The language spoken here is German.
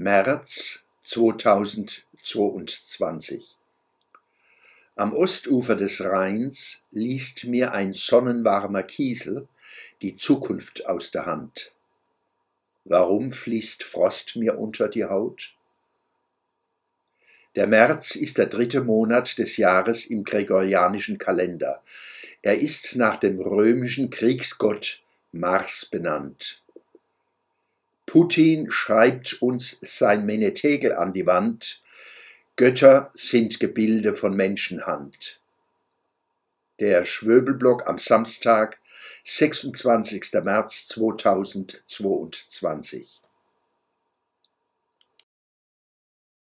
März 2022 Am Ostufer des Rheins liest mir ein sonnenwarmer Kiesel die Zukunft aus der Hand. Warum fließt Frost mir unter die Haut? Der März ist der dritte Monat des Jahres im gregorianischen Kalender. Er ist nach dem römischen Kriegsgott Mars benannt. Putin schreibt uns sein Menetegel an die Wand. Götter sind Gebilde von Menschenhand. Der Schwöbelblock am Samstag, 26. März 2022.